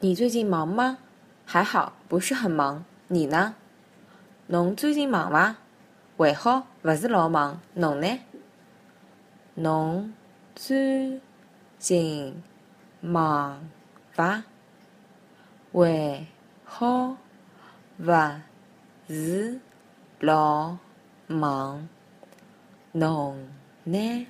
你最近忙吗？还好不是很忙。你呢？侬最近忙伐还好勿是老忙。侬呢？侬最近忙伐还好勿是老忙。侬呢？